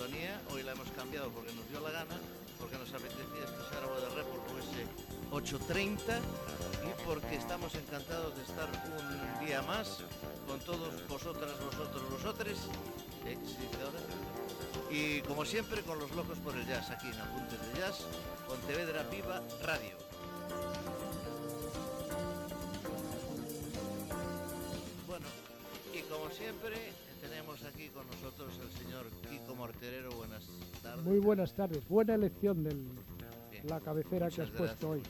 Hoy la hemos cambiado porque nos dio la gana, porque nos apetecía escuchar algo de Report con ese 8.30 y porque estamos encantados de estar un día más con todos vosotras, vosotros, vosotres. ¿eh? Y como siempre con los locos por el jazz aquí en Apuntes de Jazz, Pontevedra Viva Radio. Bueno, y como siempre tenemos aquí con nosotros el señor Kiko Morterero. Buenas tardes. Muy buenas tardes. Buena elección de la cabecera que has puesto hoy.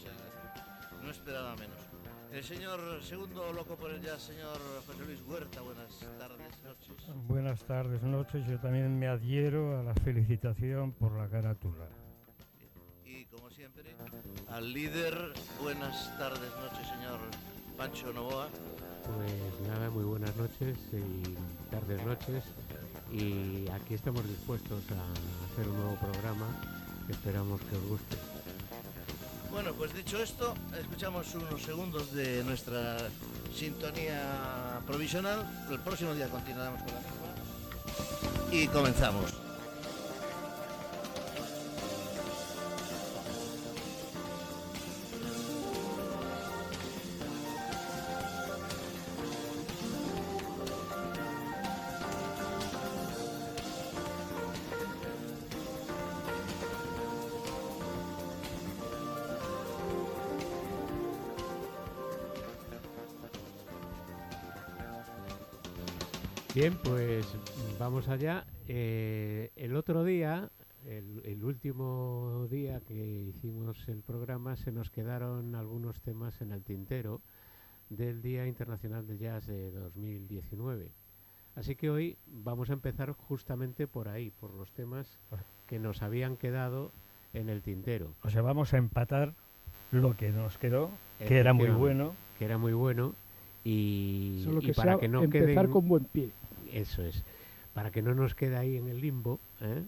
No esperaba menos. El señor segundo loco por el jazz, señor José Luis Huerta. Buenas tardes, noches. Buenas tardes, noches. Yo también me adhiero a la felicitación por la carátula. Y como siempre, al líder, buenas tardes, noches, señor Pancho Novoa. Pues nada, muy buenas noches y tardes noches. Y aquí estamos dispuestos a hacer un nuevo programa esperamos que os guste. Bueno, pues dicho esto, escuchamos unos segundos de nuestra sintonía provisional. El próximo día continuaremos con la misma. Y comenzamos. Bien, pues vamos allá. Eh, el otro día, el, el último día que hicimos el programa, se nos quedaron algunos temas en el tintero del Día Internacional de Jazz de 2019. Así que hoy vamos a empezar justamente por ahí, por los temas que nos habían quedado en el tintero, O sea, vamos a empatar lo que nos quedó, que era muy bueno. que era muy bueno y, Solo y que para sea que no empezar queden con buen pie. Eso es. Para que no nos quede ahí en el limbo, ¿eh?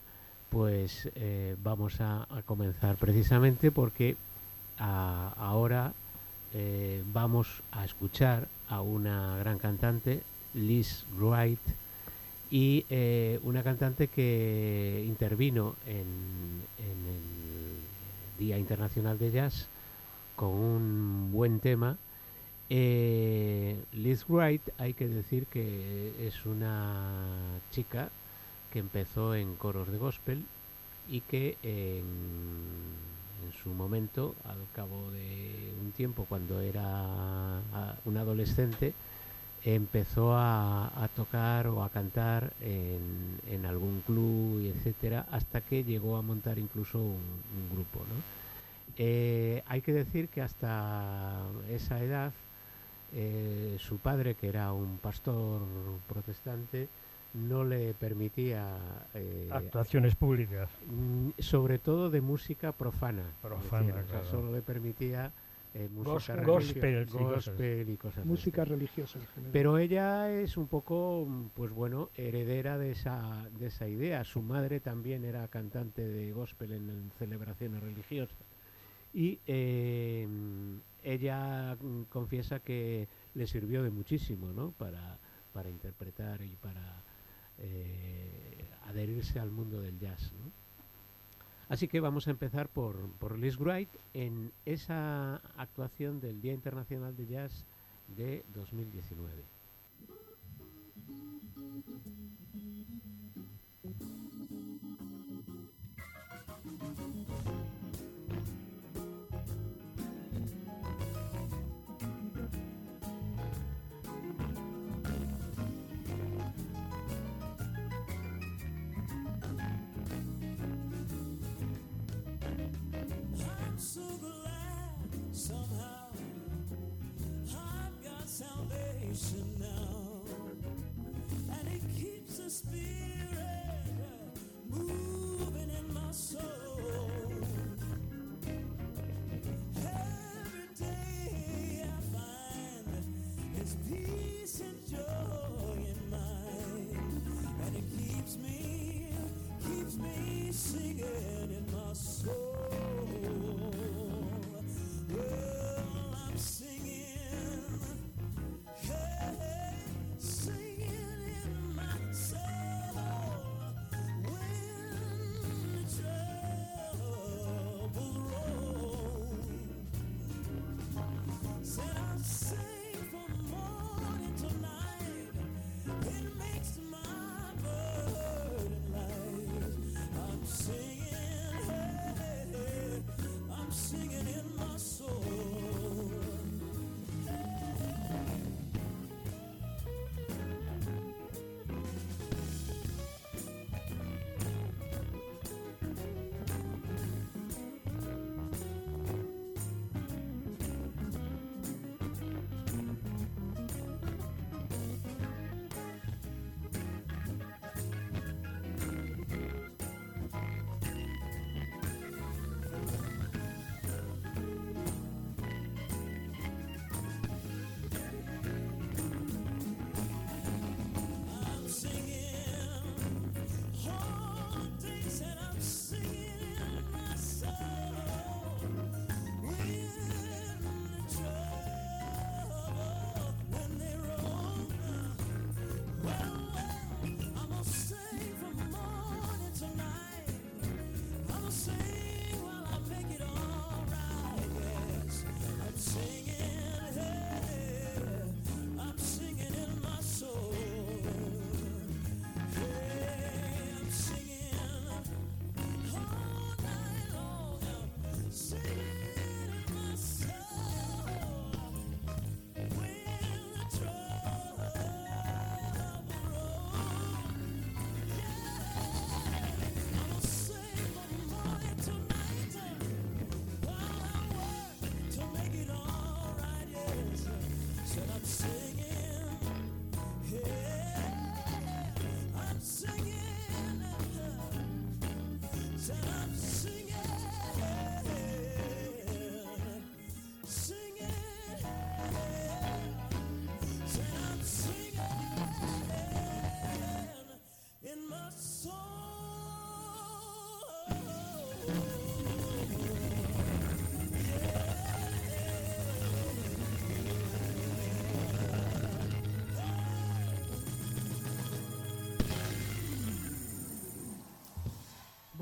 pues eh, vamos a, comenzar precisamente porque ahora eh, vamos a escuchar a una gran cantante, Liz Wright, y una cantante que intervino en, en el Día Internacional de Jazz con un buen tema. Eh, Liz Wright, hay que decir que es una chica que empezó en coros de gospel y que en, su momento, al cabo de un tiempo, cuando era un adolescente, empezó a, tocar o a cantar en, algún club y etcétera, hasta que llegó a montar incluso un, un grupo. ¿no? Eh, hay que decir que hasta esa edad eh, su padre, que era un pastor protestante, no le permitía, eh, Actuaciones públicas. mm, sobre todo de música profana. Profana, decía, o sea, claro. solo le permitía eh, música religio- gospel, gospel y cosas Música religiosa en general. Pero ella es un poco, mm, pues bueno, heredera de esa, de esa idea. Su madre también era cantante de gospel en, en celebraciones religiosas. Y eh, ella confiesa que le sirvió de muchísimo, ¿no? Para, para interpretar y para eh, adherirse al mundo del jazz. Así que vamos a empezar por, por Liz Wright en esa actuación del Día Internacional de Jazz de 2019. so glad somehow I've got salvation now, and it keeps the spirit moving in my soul. Every day I find peace and joy in mine, and it keeps me, keeps me singing.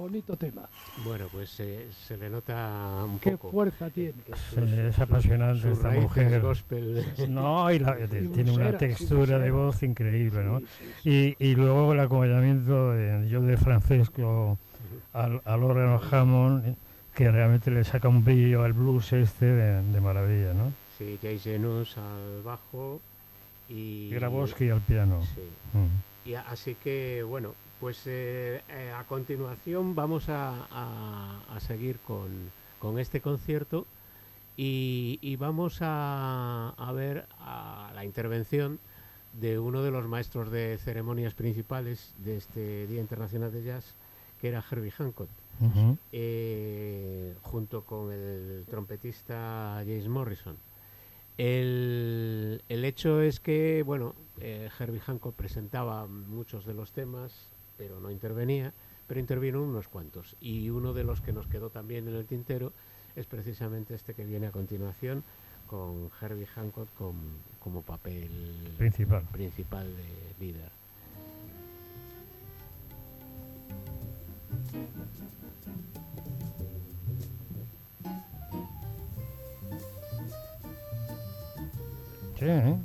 Bonito tema. Bueno, pues eh, se le nota un Qué poco. fuerza tiene. sus- es apasionante sus esta mujer. gospel. No, y la- Y tiene una textura de voz increíble, ¿no? Sí, sí, sí. Y, y luego el acompañamiento de yo de Francesco al, al órgano Hammond, eh, que realmente le saca un brillo al blues este de, de maravilla, ¿no? Sí, Jay Genus al bajo y... Y Grabowski al piano. Sí. Mm. Y a- así que, bueno, pues eh, eh, a continuación vamos a, a- a seguir con, con este concierto y, y vamos a, a ver a la intervención de uno de los maestros de ceremonias principales de este Día Internacional de Jazz, que era Herbie Hancock, eh, junto con el trompetista James Morrison. El, el hecho es que, bueno, Herbie Hancock presentaba muchos de los temas, pero no intervenía, pero intervino unos cuantos. Y uno de los que nos quedó también en el tintero es precisamente este que viene a continuación, con Herbie Hancock com- como papel Principal. principal de líder. Sí, ¿eh?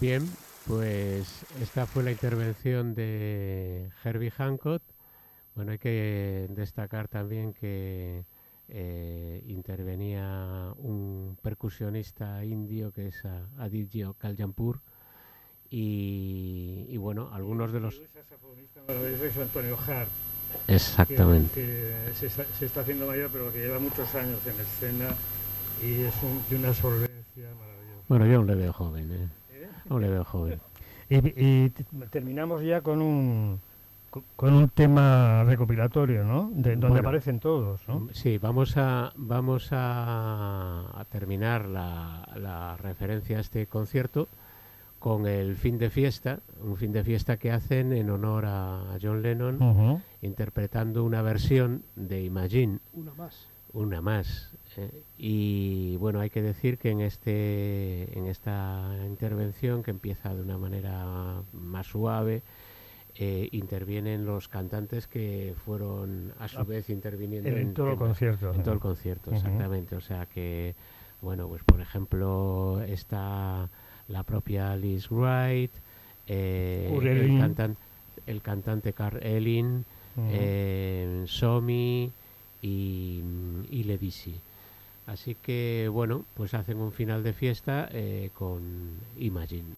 Bien, pues esta fue la intervención de Herbie Hancock. Bueno, hay que destacar también que eh, intervenía un percusionista indio que es Aditya Kalyampur y, y bueno, algunos de los... Es Antonio Hart, Exactamente. que, que se, está, se está haciendo mayor, pero que lleva muchos años en escena y es un- de una solvencia maravillosa. Bueno, yo aún le veo joven, ¿eh? Aún le veo joven. Y, terminamos ya con un co- con un tema recopilatorio, ¿no? De, donde Bueno. aparecen todos, ¿no? Sí, vamos a, vamos a, a terminar la, la referencia a este concierto con el fin de fiesta, un fin de fiesta que hacen en honor a John Lennon, interpretando una versión de Imagine, Una más. una más. ¿Eh? Y bueno, hay que decir que en, este, en esta intervención, que empieza de una manera más suave, eh, intervienen los cantantes que fueron a su Ah, vez interviniendo En, todo el concierto. en todo el concierto, exactamente. O sea que, bueno, pues por ejemplo está la propia Alice Wright, eh, el, cantan- el cantante Carl Elling, Ujú. eh, Somi y, y Levisi. Así que, bueno, pues hacen un final de fiesta eh, con Imagine.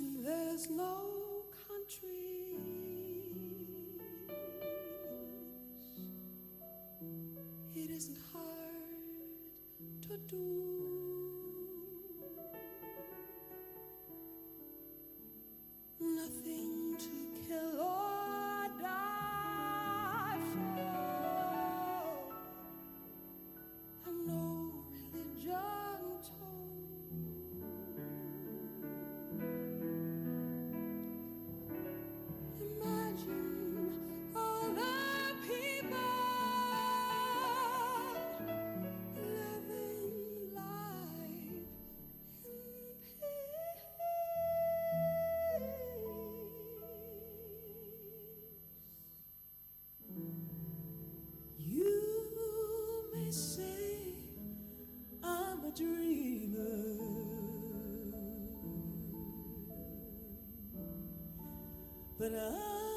There's no countries. It isn't hard to do. But I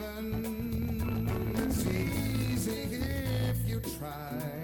heaven. It's easy if you try.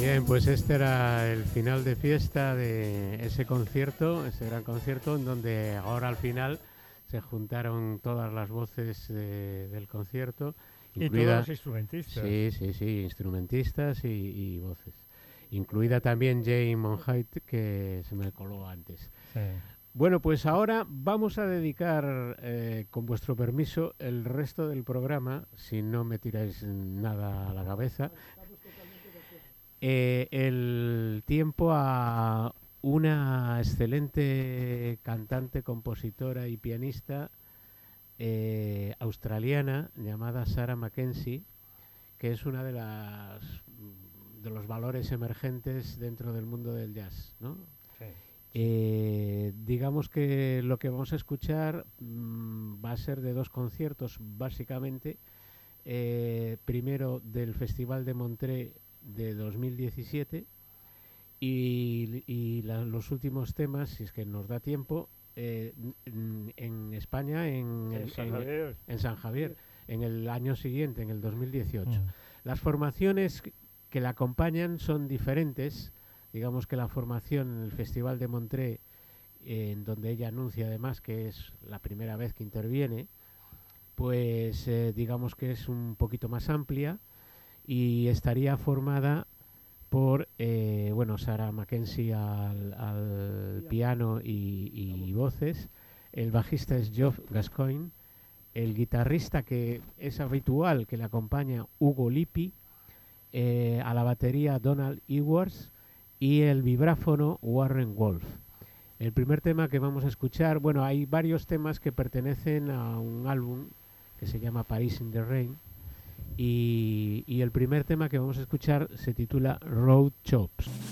Bien, pues este era el final de fiesta de ese concierto, ese gran concierto, en donde ahora al final se juntaron todas las voces de- del concierto, Y todos incluida, los instrumentistas. sí, sí, sí, instrumentistas y, y voces, incluida también Jane Monheit que se me coló antes. Sí. Bueno, pues ahora vamos a dedicar, eh, con vuestro permiso, el resto del programa, si no me tiráis nada a la cabeza, eh, el tiempo a una excelente cantante, compositora y pianista eh, australiana llamada Sarah Mackenzie, que es una de las de los valores emergentes dentro del mundo del jazz, ¿no? Sí. Eh, digamos que lo que vamos a escuchar mm, va a ser de dos conciertos, básicamente. Eh, primero del Festival de Montré de 2017 y, y la- los últimos temas, si es que nos da tiempo, eh, en España, en, En el- San en Javier. en San Javier, en el año siguiente, en el 2018. Mm. Las formaciones que- que la acompañan son diferentes. Digamos que la formación en el Festival de Montré, eh, en donde ella anuncia además que es la primera vez que interviene, pues eh, digamos que es un poquito más amplia y estaría formada por, eh, bueno, Sarah Mackenzie al, al piano. y, y voces, el bajista es Geoff Gascoigne, el guitarrista que es habitual que le acompaña Hugo Lippi, eh, a la batería Donald Ewers y el vibráfono Warren Wolf. El primer tema que vamos a escuchar, bueno, hay varios temas que pertenecen a un álbum que se llama Paris in the Rain y, el primer tema que vamos a escuchar se titula Road Chops.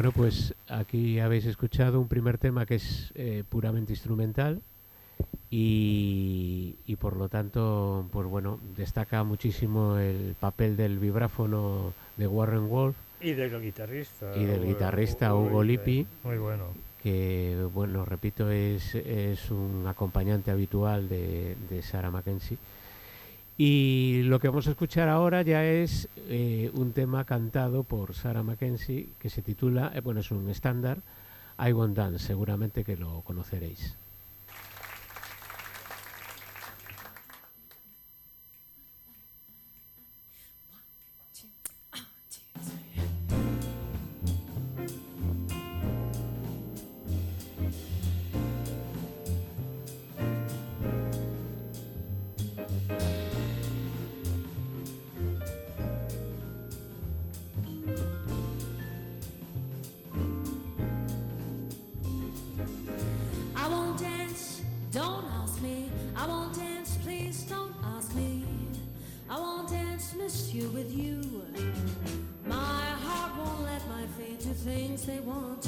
Bueno, pues aquí habéis escuchado un primer tema que es eh, puramente instrumental y, por lo tanto, pues bueno, destaca muchísimo el papel del vibráfono de Warren Wolf. Y del guitarrista. Y del guitarrista Hugo, Lippi. Muy bueno. Que, bueno, repito, es, es un acompañante habitual de, de Sarah Mackenzie y lo que vamos a escuchar ahora ya es eh, un tema cantado por Sarah Mackenzie que se titula, eh, bueno, es un estándar, I Won't Dance, seguramente que lo conoceréis. want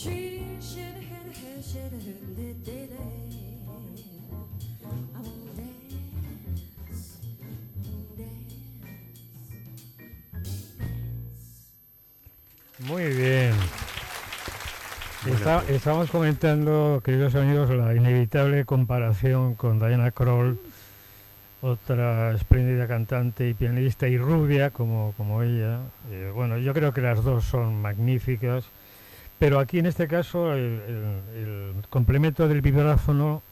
She should have had a hair, should have heard it, did I won't dance, won't dance, I won't dance. Muy bien. Está- Estamos comentando, queridos amigos, la inevitable comparación con Diana Kroll, otra espléndida cantante y pianista y rubia como, como ella. Eh, bueno, yo creo que las dos son magníficas, pero aquí en este caso el, el- el complemento del vibráfono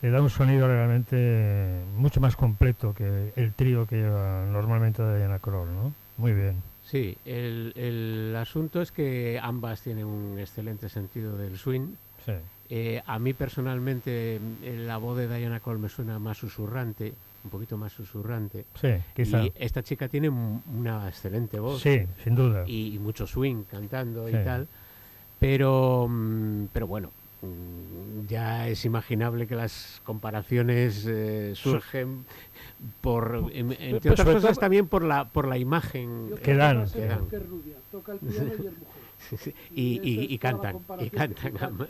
le da un sonido realmente mucho más completo que el trío que lleva normalmente Diana Kroll, ¿no? Muy bien. Sí, el, el asunto es que ambas tienen un excelente sentido del swing. Sí. Eh, a mí personalmente mm, la voz de Diana Cole me suena más susurrante, un poquito más susurrante. Sí, quizá. Y esta chica tiene una excelente voz Sí, sin duda. y, y mucho swing cantando Sí. y tal. Pero, mm, pero bueno, mm, ya es imaginable que las comparaciones eh, surgen por, en- entre otras cosas también por la, por la imagen Que dan. sé que dan. porque es rubia, toca el piano y es mujer. y, cantan, y cantan. se.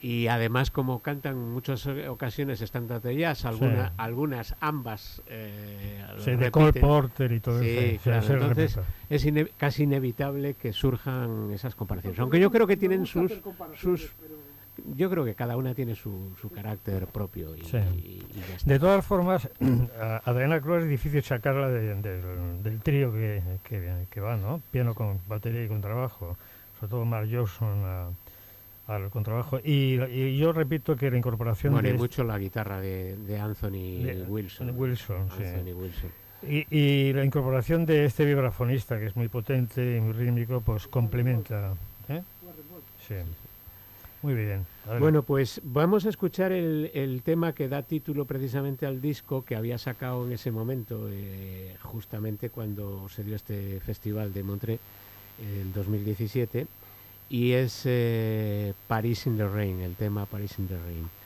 Y además, como cantan en muchas ocasiones estándares de jazz, alguna- Sí. algunas, ambas eh, Sí, de repiten, Cole Porter y todo Sí, eso. claro, se entonces, es ine- casi inevitable que surjan esas comparaciones. Aunque yo creo que tienen sus, sus pero yo creo que cada una tiene su, su carácter propio y, Sí. y- y ya está. De todas formas, a a Diana Cruz es difícil sacarla de- del- del trío que, que, que va, ¿no? Piano con batería y con trabajo. Sobre todo Mark Johnson al contrabajo. Y, y yo repito que la incorporación Bueno, y de mucho la guitarra de, de Anthony de- Wilson. de Wilson, sí. Anthony Wilson. Y, y la incorporación de este vibrafonista, que es muy potente y muy rítmico, pues complementa. ¿eh? Sí. Muy bien. Bueno, pues vamos a escuchar el, el tema que da título precisamente al disco que había sacado en ese momento, eh, justamente cuando se dio este festival de Montreux en 2017, y es eh, Paris in the Rain, el tema Paris in the Rain.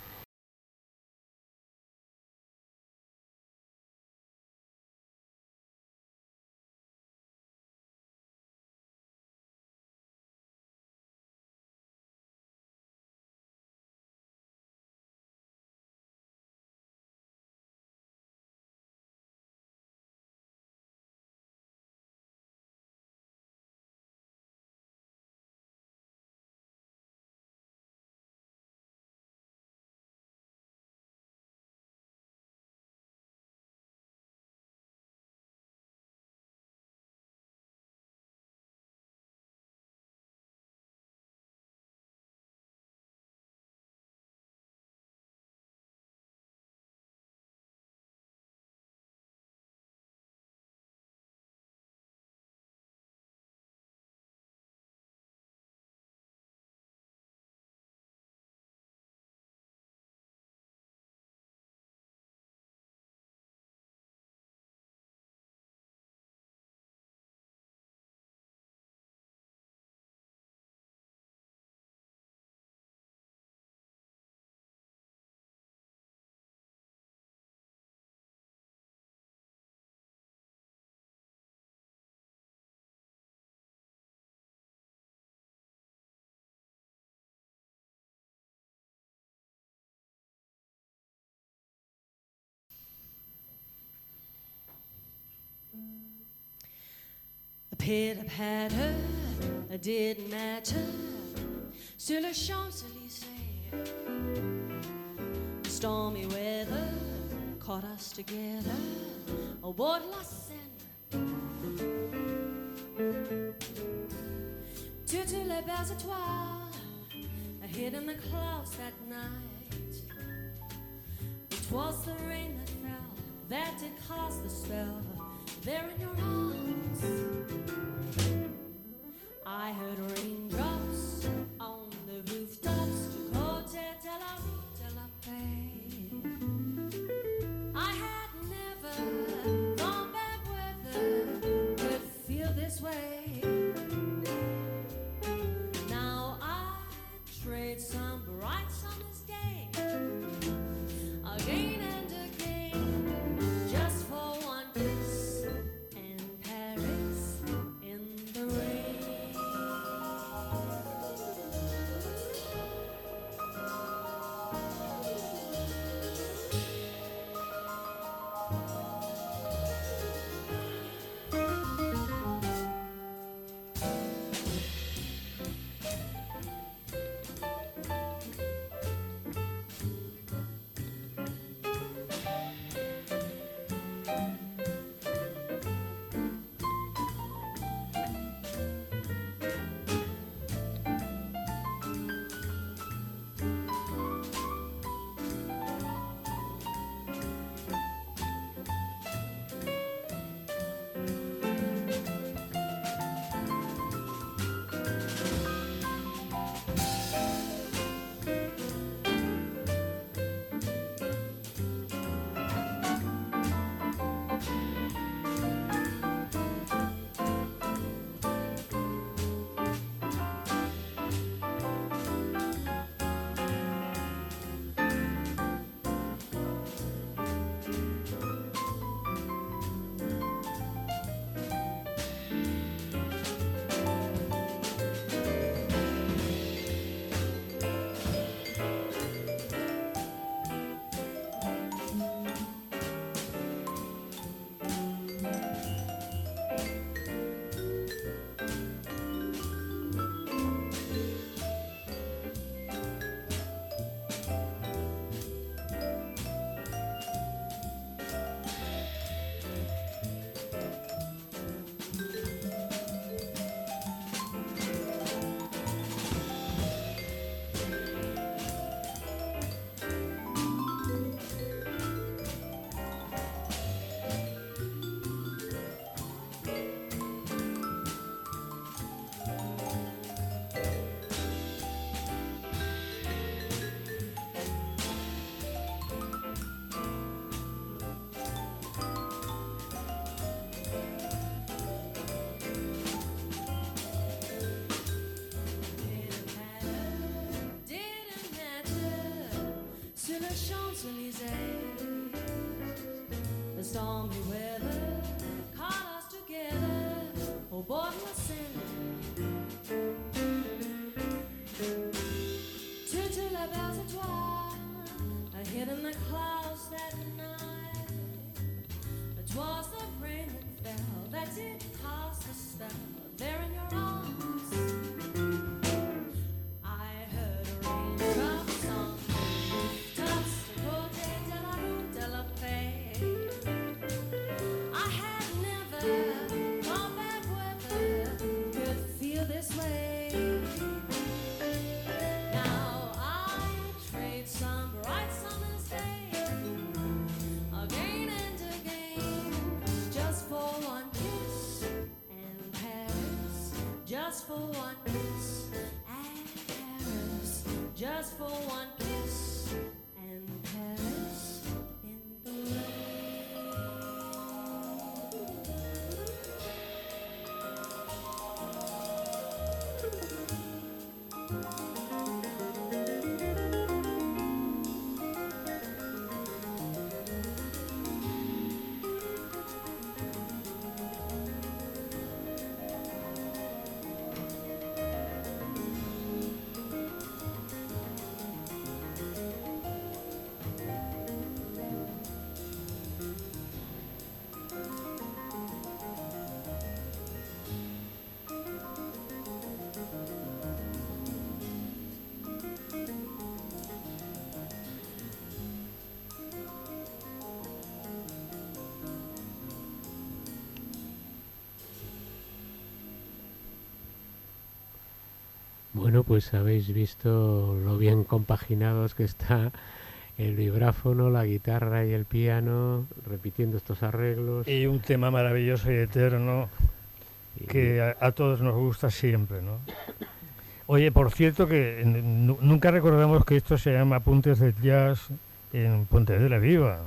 Pitter patter, didn't matter. Sur le Champs-Élysées, stormy weather caught us together oh, aboard La Seine. Toutes les belles étoiles hid in the clouds that night. It was the rain that fell that did cause the spell there in your arms. I heard raindrops stormy weather successful Bueno, pues habéis visto lo bien compaginados que está el vibráfono, la guitarra y el piano, repitiendo estos arreglos. Y un tema maravilloso y eterno que a, a todos nos gusta siempre, ¿no? Oye, por cierto que nu- nunca recordamos que esto se llama Apuntes de Jazz en Pontevedra Viva.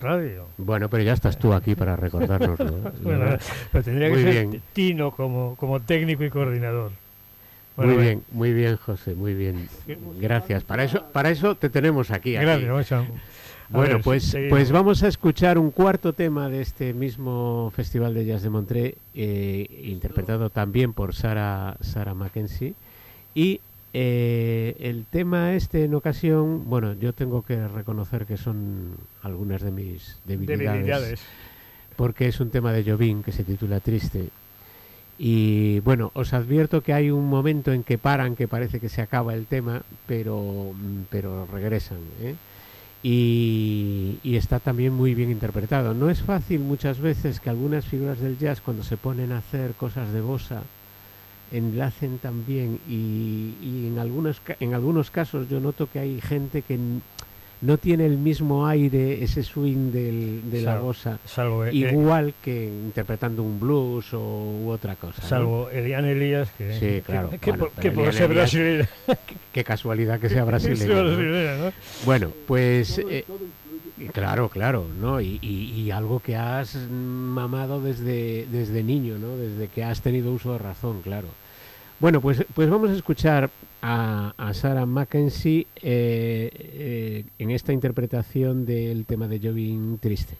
Radio. Bueno, pero ya estás tú aquí para recordárnoslo. Bueno, ¿verdad? pero tendría Muy que ser bien. Tino como, como técnico y coordinador. Bueno, muy bien, muy bien, José, muy bien. Gracias. Para eso, para eso te tenemos aquí. Gracias, Bueno, ver, pues, seguimos. pues vamos a escuchar un cuarto tema de este mismo Festival de Jazz de Montré, eh, interpretado también por Sara, Sara Mackenzie. Y eh, el tema este en ocasión, bueno, yo tengo que reconocer que son algunas de mis debilidades, Debilidades. porque es un tema de Jobim que se titula Triste. Y bueno, os advierto que hay un momento en que paran, que parece que se acaba el tema, pero, mm, pero regresan. ¿eh? Y, está también muy bien interpretado. No es fácil muchas veces que algunas figuras del jazz cuando se ponen a hacer cosas de bossa enlacen también y, y en, algunos, en algunos casos yo noto que hay gente que no tiene el mismo aire, ese swing del- de la bossa, Salvo, eh, igual que interpretando un blues o u otra cosa. ¿no? salvo Elian Elías, que, Sí, que- claro, que, bueno, que por ser brasileño. Qué casualidad que sea brasileño. ¿no? ¿no? Bueno, pues Todo, eh, todo Claro, claro, ¿no? Y, y- y algo que has mamado desde, desde niño, ¿no? Desde que has tenido uso de razón, claro. Bueno, pues, pues vamos a escuchar a, a Sarah Mackenzie eh, eh, en esta interpretación del tema de Jovin Triste.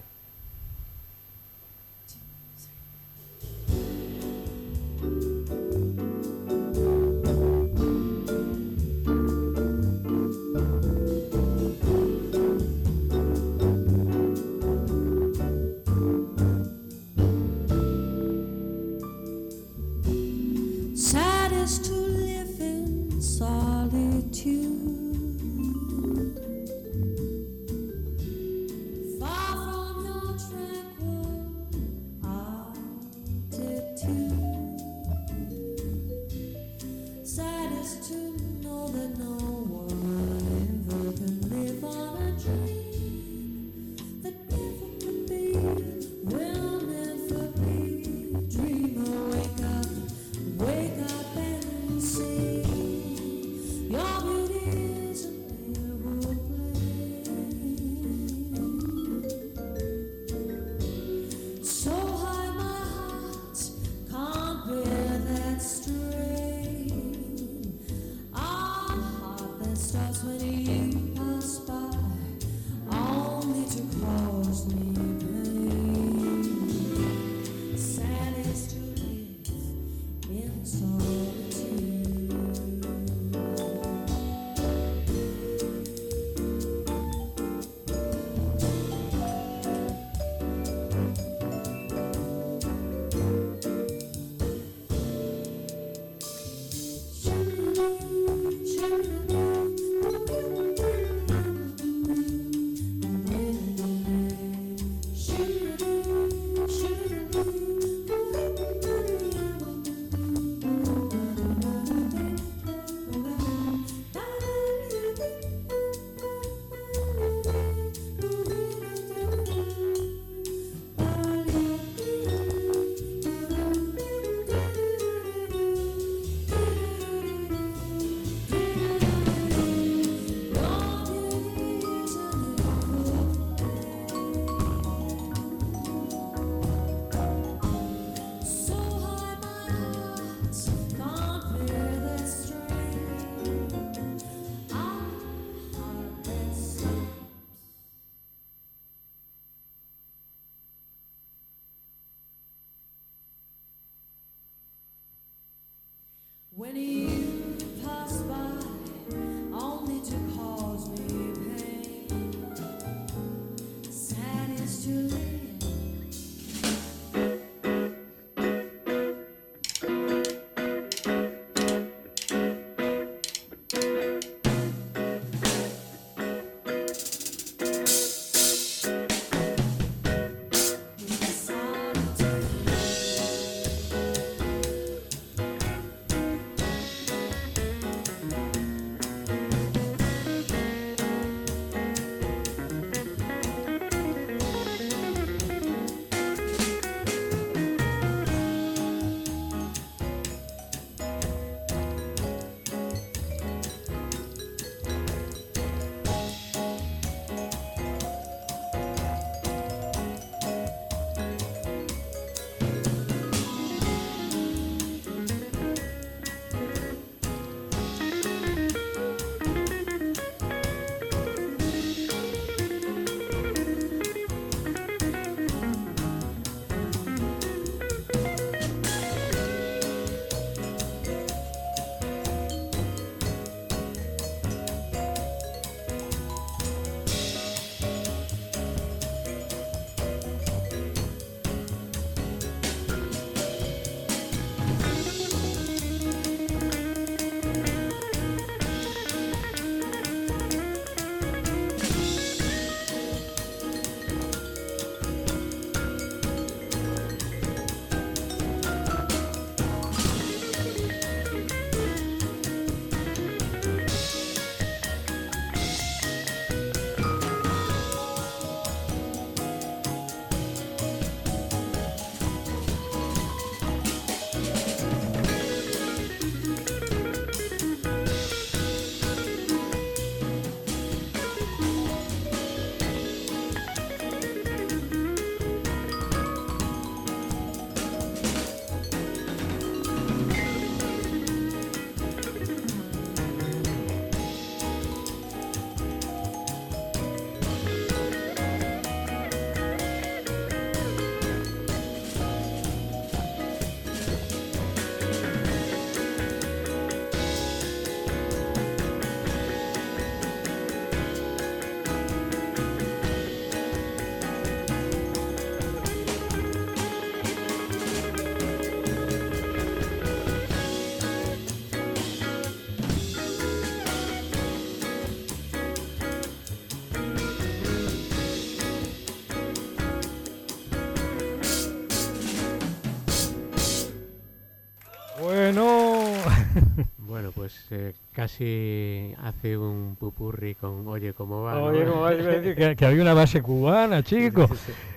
Eh, casi hace un pupurri con Oye, ¿cómo va? oye, ¿no? ¿cómo vais a decir que, que había una base cubana, chico.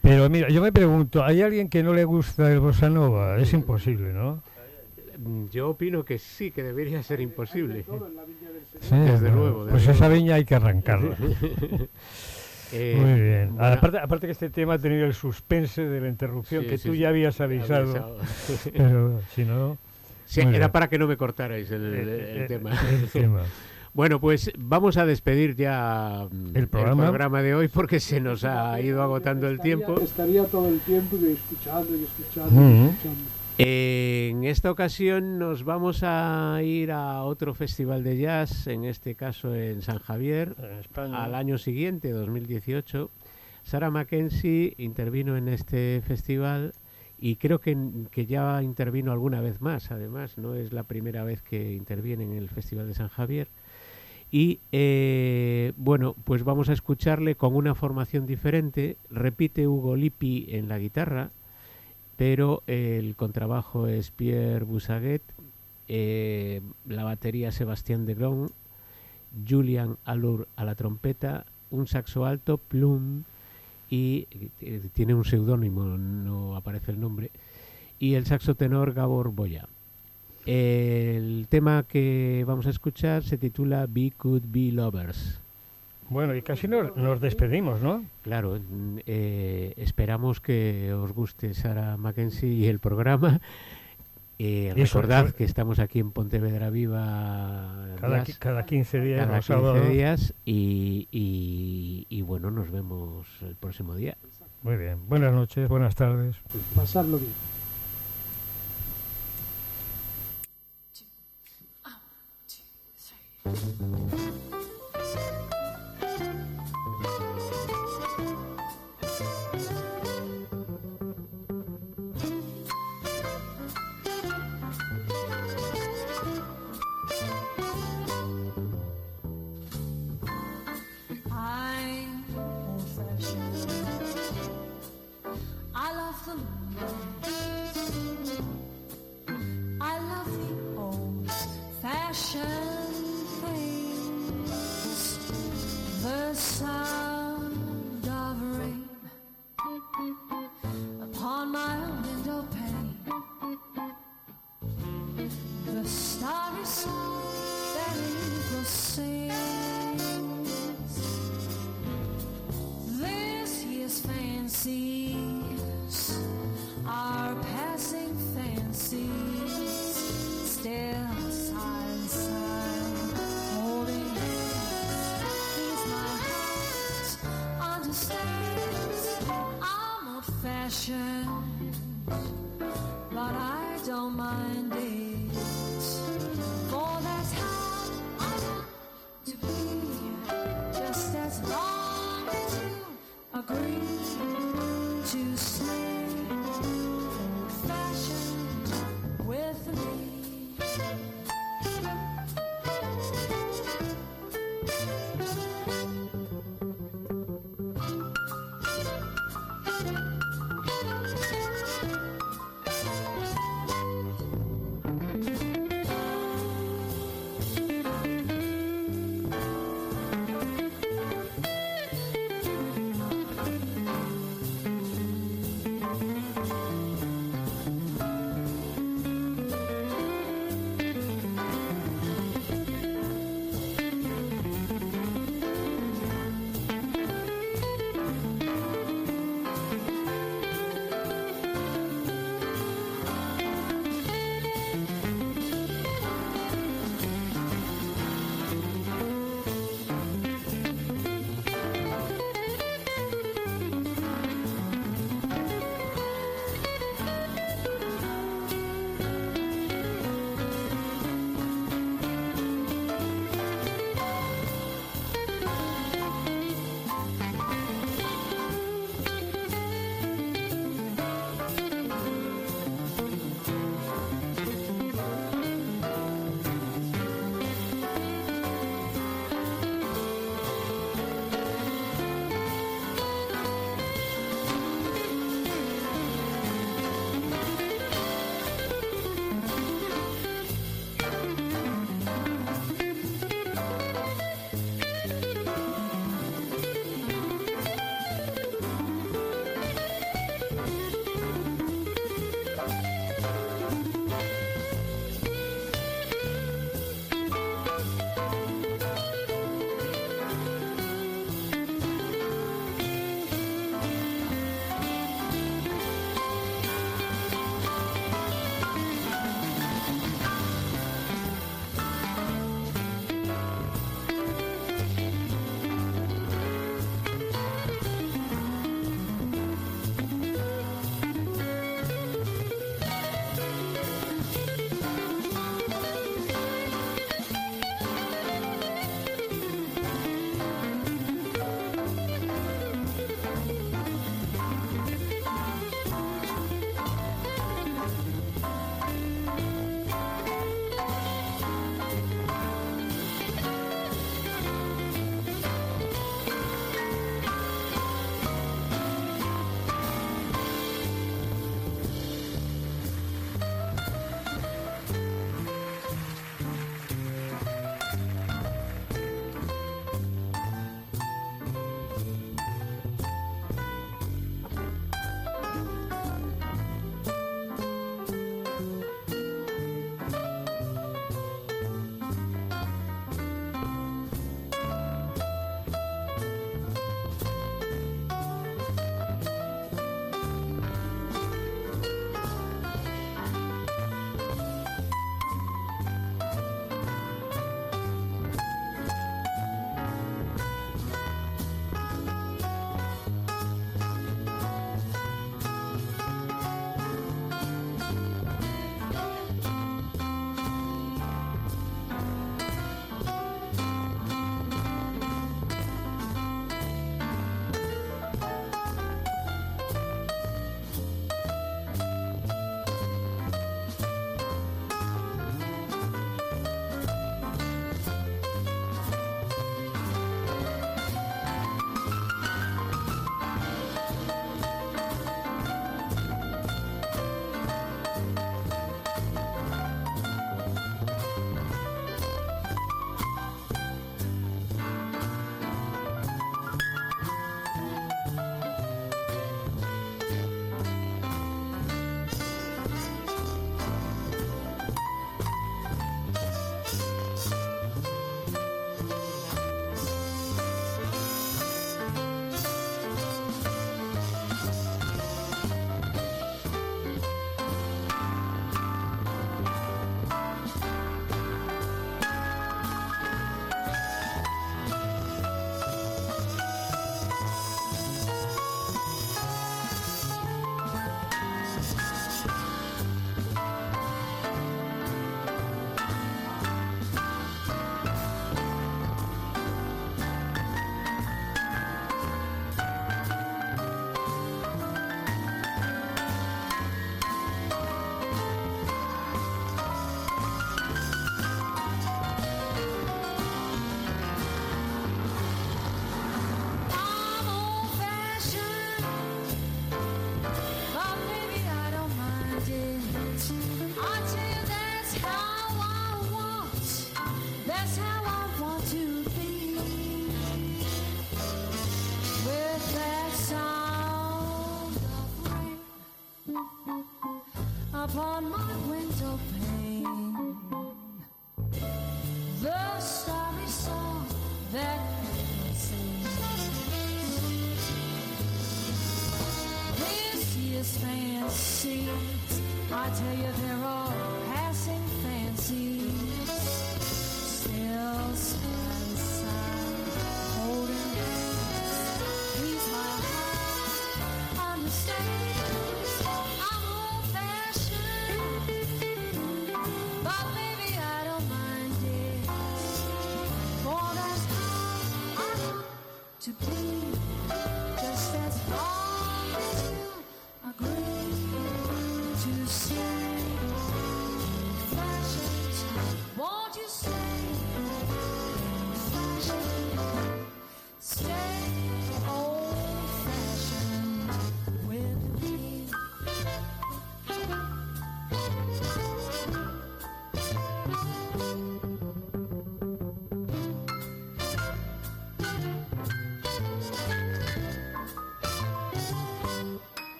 Pero mira, yo me pregunto, ¿hay alguien que no le gusta el bossa nova? Es imposible, ¿no? Yo opino que sí, que debería ser imposible. Sí, Desde luego, Pues esa viña hay que arrancarla. Eh, Muy bien. bueno, aparte, aparte que este tema ha tenido el suspense de la interrupción Sí, que sí, tú sí. ya habías avisado. avisado. Pero si no, Sí, era bien. para que no me cortarais el, el- eh, el eh, tema. el tema. Bueno, pues vamos a despedir ya mm, El programa. de hoy porque se nos ha ido agotando el tiempo. Estaría todo el tiempo y escuchando y escuchando y escuchando. En esta ocasión nos vamos a ir a otro festival de jazz, en este caso en San Javier, En al año siguiente, 2018. Sarah Mackenzie intervino en este festival y creo que, que ya intervino alguna vez más, además, no es la primera vez que interviene en el Festival de San Javier. Y eh, bueno, pues vamos a escucharle con una formación diferente. Repite Hugo Lippi en la guitarra, pero el contrabajo es Pierre Boussaguet, eh, la batería Sebastián de Gron, Julian Allur a la trompeta, un saxo alto, Plum, y eh, tiene un seudónimo, no aparece el nombre, y el saxo tenor Gabor Boya. El tema que vamos a escuchar se titula Be Could Be Lovers. Bueno, y casi nos, nos despedimos, ¿no? Claro, mm, eh, esperamos que os guste Sara Mackenzie y el programa. Eh, recordad que estamos aquí en Pontevedra Viva Cada, qui- cada 15 días, cada los 15 sábados. días y, y- y bueno, nos vemos el próximo día. Muy bien. Buenas noches, buenas tardes. Pasarlo bien.